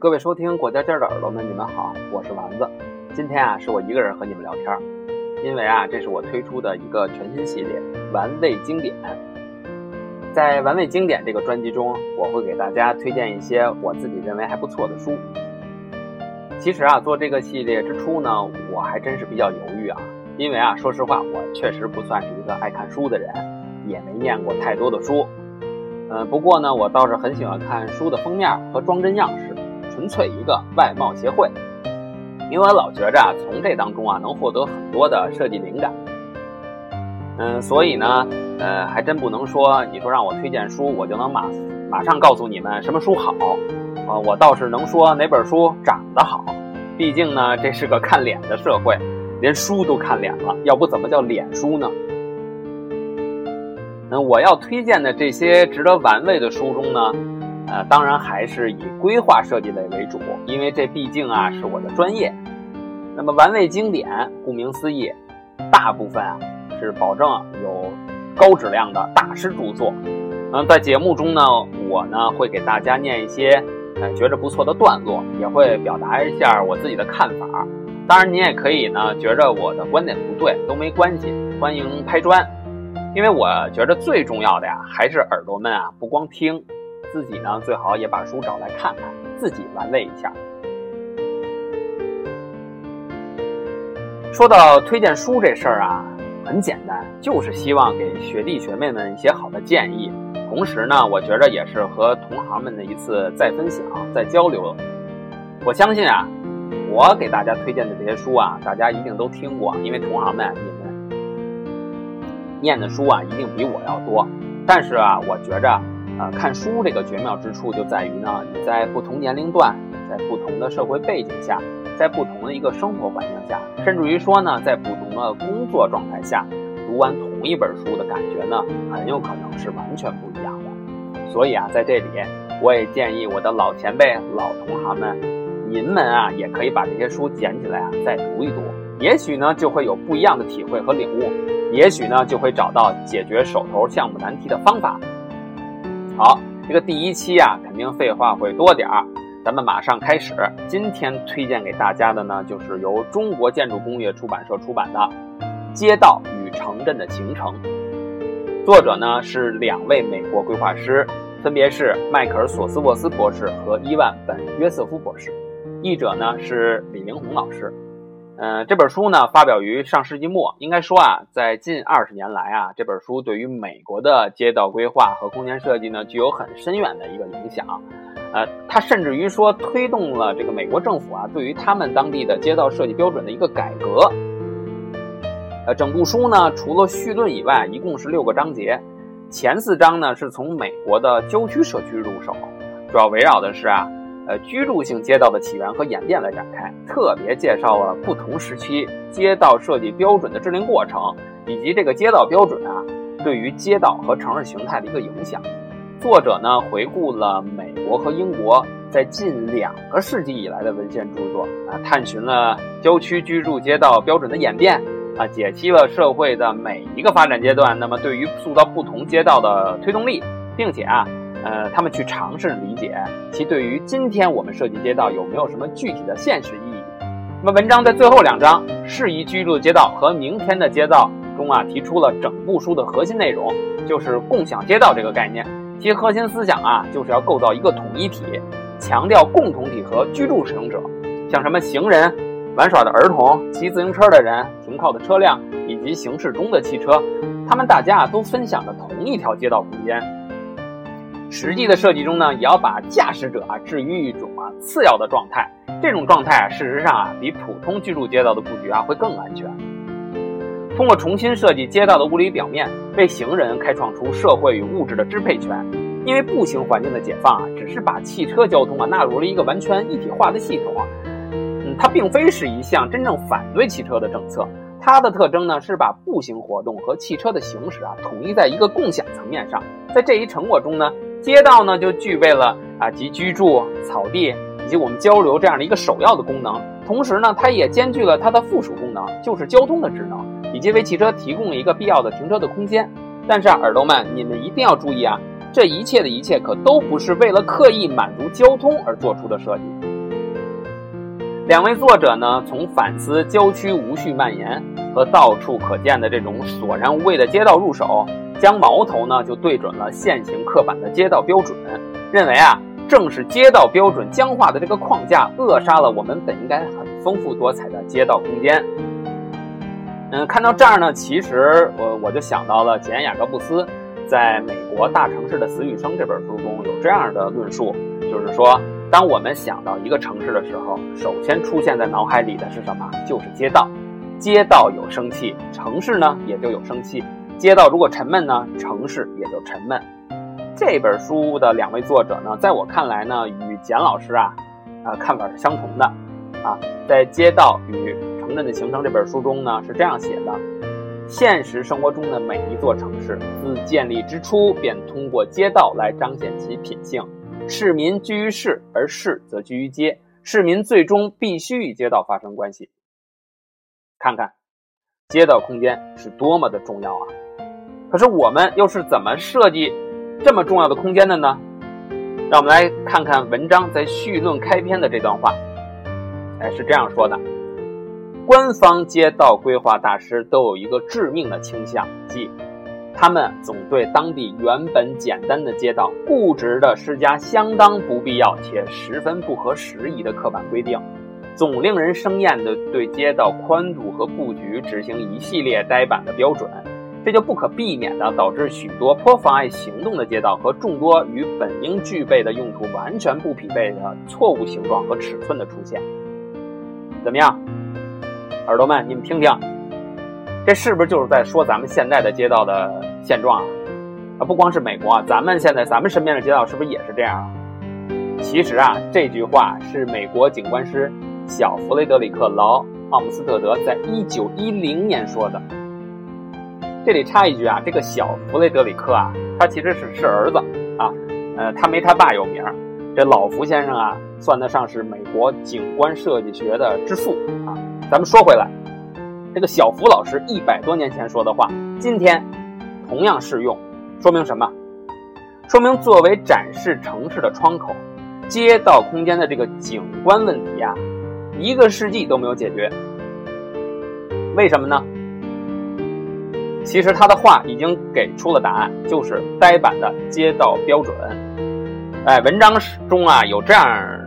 各位收听国家尖的耳朵们，你们好，我是丸子。今天啊，是我一个人和你们聊天，因为啊，这是我推出的一个全新系列——玩味经典。在玩味经典这个专辑中，我会给大家推荐一些我自己认为还不错的书。其实啊，做这个系列之初呢，我还真是比较犹豫啊，因为啊，说实话，我确实不算是一个爱看书的人，也没念过太多的书。嗯，不过呢，我倒是很喜欢看书的封面和装帧样式。纯粹一个外貌协会，因为我老觉着啊，从这当中啊能获得很多的设计灵感。嗯，所以呢，呃，还真不能说你说让我推荐书，我就能马马上告诉你们什么书好。啊，我倒是能说哪本书长得好。毕竟呢，这是个看脸的社会，连书都看脸了，要不怎么叫脸书呢？嗯，我要推荐的这些值得玩味的书中呢。呃，当然还是以规划设计类为主，因为这毕竟啊是我的专业。那么玩味经典，顾名思义，大部分啊是保证有高质量的大师著作。嗯，在节目中呢，我呢会给大家念一些呃觉着不错的段落，也会表达一下我自己的看法。当然，你也可以呢觉着我的观点不对都没关系，欢迎拍砖。因为我觉着最重要的呀，还是耳朵们啊不光听。自己呢，最好也把书找来看看，自己玩味一下。说到推荐书这事儿啊，很简单，就是希望给学弟学妹们一些好的建议，同时呢，我觉着也是和同行们的一次再分享、再交流。我相信啊，我给大家推荐的这些书啊，大家一定都听过，因为同行们你们念的书啊，一定比我要多。但是啊，我觉着。啊，看书这个绝妙之处就在于呢，你在不同年龄段，在不同的社会背景下，在不同的一个生活环境下，甚至于说呢，在不同的工作状态下，读完同一本书的感觉呢，很有可能是完全不一样的。所以啊，在这里，我也建议我的老前辈、老同行们，您们啊，也可以把这些书捡起来啊，再读一读，也许呢，就会有不一样的体会和领悟，也许呢，就会找到解决手头项目难题的方法。好，这个第一期啊，肯定废话会多点儿，咱们马上开始。今天推荐给大家的呢，就是由中国建筑工业出版社出版的《街道与城镇的形成》，作者呢是两位美国规划师，分别是迈克尔·索斯沃斯博士和伊万·本·约瑟夫博士，译者呢是李明宏老师。嗯，这本书呢发表于上世纪末，应该说啊，在近二十年来啊，这本书对于美国的街道规划和空间设计呢，具有很深远的一个影响。呃，它甚至于说推动了这个美国政府啊，对于他们当地的街道设计标准的一个改革。呃，整部书呢，除了序论以外，一共是六个章节，前四章呢是从美国的郊区社区入手，主要围绕的是啊。呃，居住性街道的起源和演变来展开，特别介绍了不同时期街道设计标准的制定过程，以及这个街道标准啊对于街道和城市形态的一个影响。作者呢回顾了美国和英国在近两个世纪以来的文献著作啊，探寻了郊区居住街道标准的演变啊，解析了社会的每一个发展阶段，那么对于塑造不同街道的推动力，并且啊。呃，他们去尝试理解其对于今天我们设计街道有没有什么具体的现实意义。那么文章在最后两章“适宜居住的街道”和“明天的街道”中啊，提出了整部书的核心内容，就是共享街道这个概念。其核心思想啊，就是要构造一个统一体，强调共同体和居住使用者，像什么行人、玩耍的儿童、骑自行车的人、停靠的车辆以及行驶中的汽车，他们大家啊都分享着同一条街道空间。实际的设计中呢，也要把驾驶者啊置于一种啊次要的状态。这种状态啊，事实上啊，比普通居住街道的布局啊会更安全。通过重新设计街道的物理表面，为行人开创出社会与物质的支配权。因为步行环境的解放啊，只是把汽车交通啊纳入了一个完全一体化的系统。嗯，它并非是一项真正反对汽车的政策。它的特征呢，是把步行活动和汽车的行驶啊统一在一个共享层面上。在这一成果中呢。街道呢，就具备了啊，及居住、草地以及我们交流这样的一个首要的功能。同时呢，它也兼具了它的附属功能，就是交通的职能，以及为汽车提供了一个必要的停车的空间。但是啊，耳朵们，你们一定要注意啊，这一切的一切可都不是为了刻意满足交通而做出的设计。两位作者呢，从反思郊区无序蔓延和到处可见的这种索然无味的街道入手，将矛头呢就对准了现行刻板的街道标准，认为啊，正是街道标准僵化的这个框架，扼杀了我们本应该很丰富多彩的街道空间。嗯，看到这儿呢，其实我我就想到了简·雅各布斯在《美国大城市的死与生》这本书中有这样的论述，就是说。当我们想到一个城市的时候，首先出现在脑海里的是什么？就是街道。街道有生气，城市呢也就有生气。街道如果沉闷呢，城市也就沉闷。这本书的两位作者呢，在我看来呢，与简老师啊，啊看法是相同的。啊，在《街道与城镇的形成》这本书中呢，是这样写的：现实生活中的每一座城市，自建立之初便通过街道来彰显其品性。市民居于市，而市则居于街。市民最终必须与街道发生关系。看看，街道空间是多么的重要啊！可是我们又是怎么设计这么重要的空间的呢？让我们来看看文章在序论开篇的这段话。哎，是这样说的：官方街道规划大师都有一个致命的倾向，即。他们总对当地原本简单的街道固执地施加相当不必要且十分不合时宜的刻板规定，总令人生厌地对街道宽度和布局执行一系列呆板的标准，这就不可避免地导致许多颇妨碍行动的街道和众多与本应具备的用途完全不匹配的错误形状和尺寸的出现。怎么样，耳朵们，你们听听。这是不是就是在说咱们现在的街道的现状啊？啊，不光是美国，咱们现在咱们身边的街道是不是也是这样啊？其实啊，这句话是美国景观师小弗雷德里克·劳奥姆斯特德在一九一零年说的。这里插一句啊，这个小弗雷德里克啊，他其实是是儿子啊，呃，他没他爸有名。这老福先生啊，算得上是美国景观设计学的之父啊。咱们说回来。这个小福老师一百多年前说的话，今天同样适用，说明什么？说明作为展示城市的窗口，街道空间的这个景观问题啊，一个世纪都没有解决。为什么呢？其实他的话已经给出了答案，就是呆板的街道标准。哎，文章中啊有这样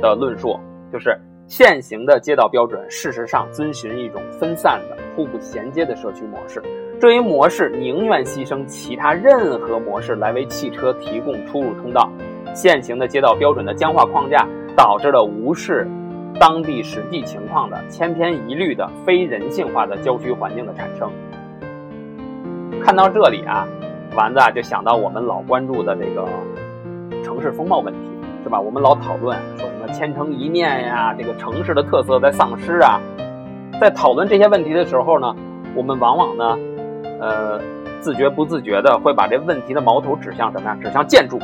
的论述，就是。现行的街道标准，事实上遵循一种分散的、互不衔接的社区模式。这一模式宁愿牺牲其他任何模式来为汽车提供出入通道。现行的街道标准的僵化框架，导致了无视当地实际情况的千篇一律的非人性化的郊区环境的产生。看到这里啊，丸子啊就想到我们老关注的这个城市风貌问题。是吧？我们老讨论说什么千城一面呀，这个城市的特色在丧失啊。在讨论这些问题的时候呢，我们往往呢，呃，自觉不自觉的会把这问题的矛头指向什么呀？指向建筑。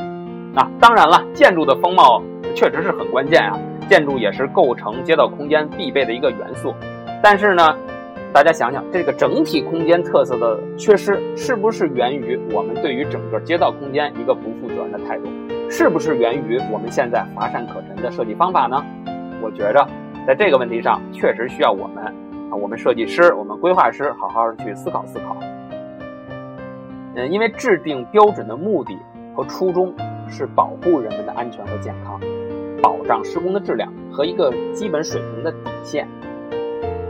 啊，当然了，建筑的风貌确实是很关键啊，建筑也是构成街道空间必备的一个元素。但是呢，大家想想，这个整体空间特色的缺失，是不是源于我们对于整个街道空间一个不负责任的态度？是不是源于我们现在乏善可陈的设计方法呢？我觉着，在这个问题上，确实需要我们啊，我们设计师、我们规划师好好去思考思考。嗯，因为制定标准的目的和初衷是保护人们的安全和健康，保障施工的质量和一个基本水平的底线。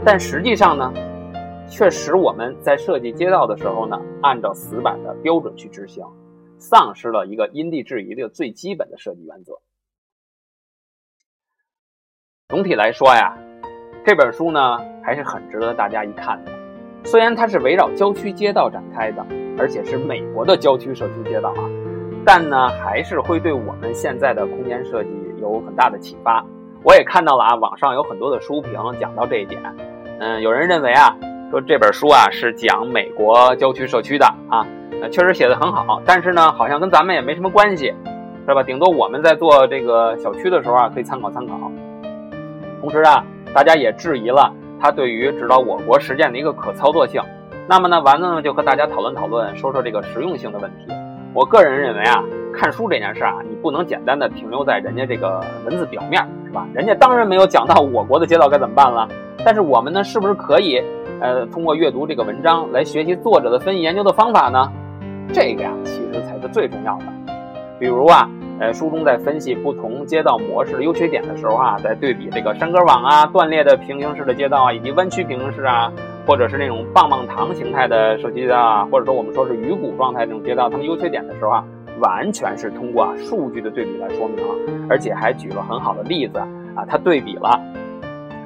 但实际上呢，却使我们在设计街道的时候呢，按照死板的标准去执行。丧失了一个因地制宜的最基本的设计原则。总体来说呀，这本书呢还是很值得大家一看的。虽然它是围绕郊区街道展开的，而且是美国的郊区社区街道啊，但呢还是会对我们现在的空间设计有很大的启发。我也看到了啊，网上有很多的书评讲到这一点。嗯，有人认为啊，说这本书啊是讲美国郊区社区的啊。确实写的很好，但是呢，好像跟咱们也没什么关系，是吧？顶多我们在做这个小区的时候啊，可以参考参考。同时啊，大家也质疑了它对于指导我国实践的一个可操作性。那么呢，丸子呢就和大家讨论讨论，说说这个实用性的问题。我个人认为啊，看书这件事啊，你不能简单的停留在人家这个文字表面，是吧？人家当然没有讲到我国的街道该怎么办了，但是我们呢，是不是可以呃通过阅读这个文章来学习作者的分析研究的方法呢？这个呀，其实才是最重要的。比如啊，呃，书中在分析不同街道模式的优缺点的时候啊，在对比这个山歌网啊、断裂的平行式的街道啊，以及弯曲平行式啊，或者是那种棒棒糖形态的社区街道啊，或者说我们说是鱼骨状态这种街道，它们优缺点的时候啊，完全是通过啊数据的对比来说明，而且还举了很好的例子啊，它对比了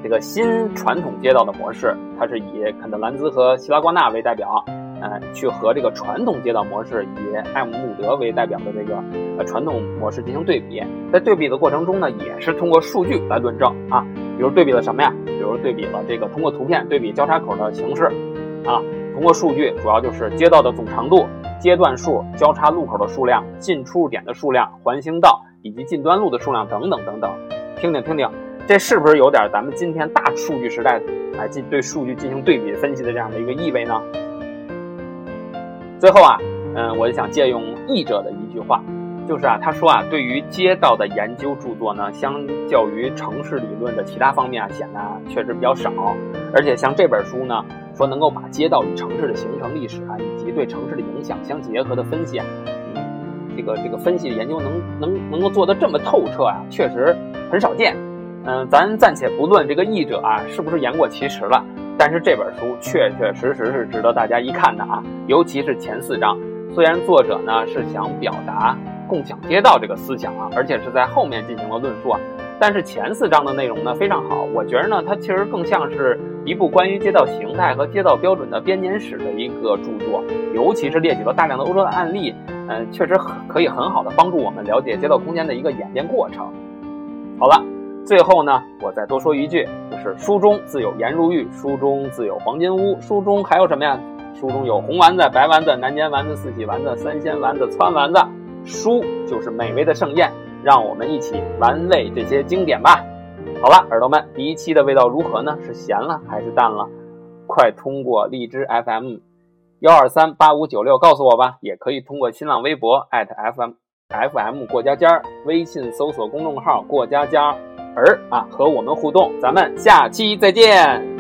这个新传统街道的模式，它是以肯德兰兹和希拉瓜纳为代表。呃，去和这个传统街道模式以艾姆穆德为代表的这个呃传统模式进行对比，在对比的过程中呢，也是通过数据来论证啊，比如对比了什么呀？比如对比了这个通过图片对比交叉口的形式，啊，通过数据主要就是街道的总长度、阶段数、交叉路口的数量、进出入点的数量、环形道以及近端路的数量等等等等，听听听听，这是不是有点咱们今天大数据时代来进对数据进行对比分析的这样的一个意味呢？最后啊，嗯，我就想借用译者的一句话，就是啊，他说啊，对于街道的研究著作呢，相较于城市理论的其他方面啊，显得确实比较少。而且像这本书呢，说能够把街道与城市的形成历史啊，以及对城市的影响相结合的分析啊，嗯，这个这个分析的研究能能能够做得这么透彻啊，确实很少见。嗯，咱暂且不论这个译者啊是不是言过其实了。但是这本书确确实实是值得大家一看的啊，尤其是前四章。虽然作者呢是想表达共享街道这个思想啊，而且是在后面进行了论述啊，但是前四章的内容呢非常好。我觉得呢，它其实更像是一部关于街道形态和街道标准的编年史的一个著作，尤其是列举了大量的欧洲的案例，嗯，确实很可以很好的帮助我们了解街道空间的一个演变过程。好了。最后呢，我再多说一句，就是书中自有颜如玉，书中自有黄金屋，书中还有什么呀？书中有红丸子、白丸子、南煎丸子、四喜丸子、三鲜丸子、汆丸子，书就是美味的盛宴，让我们一起玩味这些经典吧。好了，耳朵们，第一期的味道如何呢？是咸了还是淡了？快通过荔枝 FM 幺二三八五九六告诉我吧，也可以通过新浪微博 @FM FM 过家家，微信搜索公众号过家家。儿啊，和我们互动，咱们下期再见。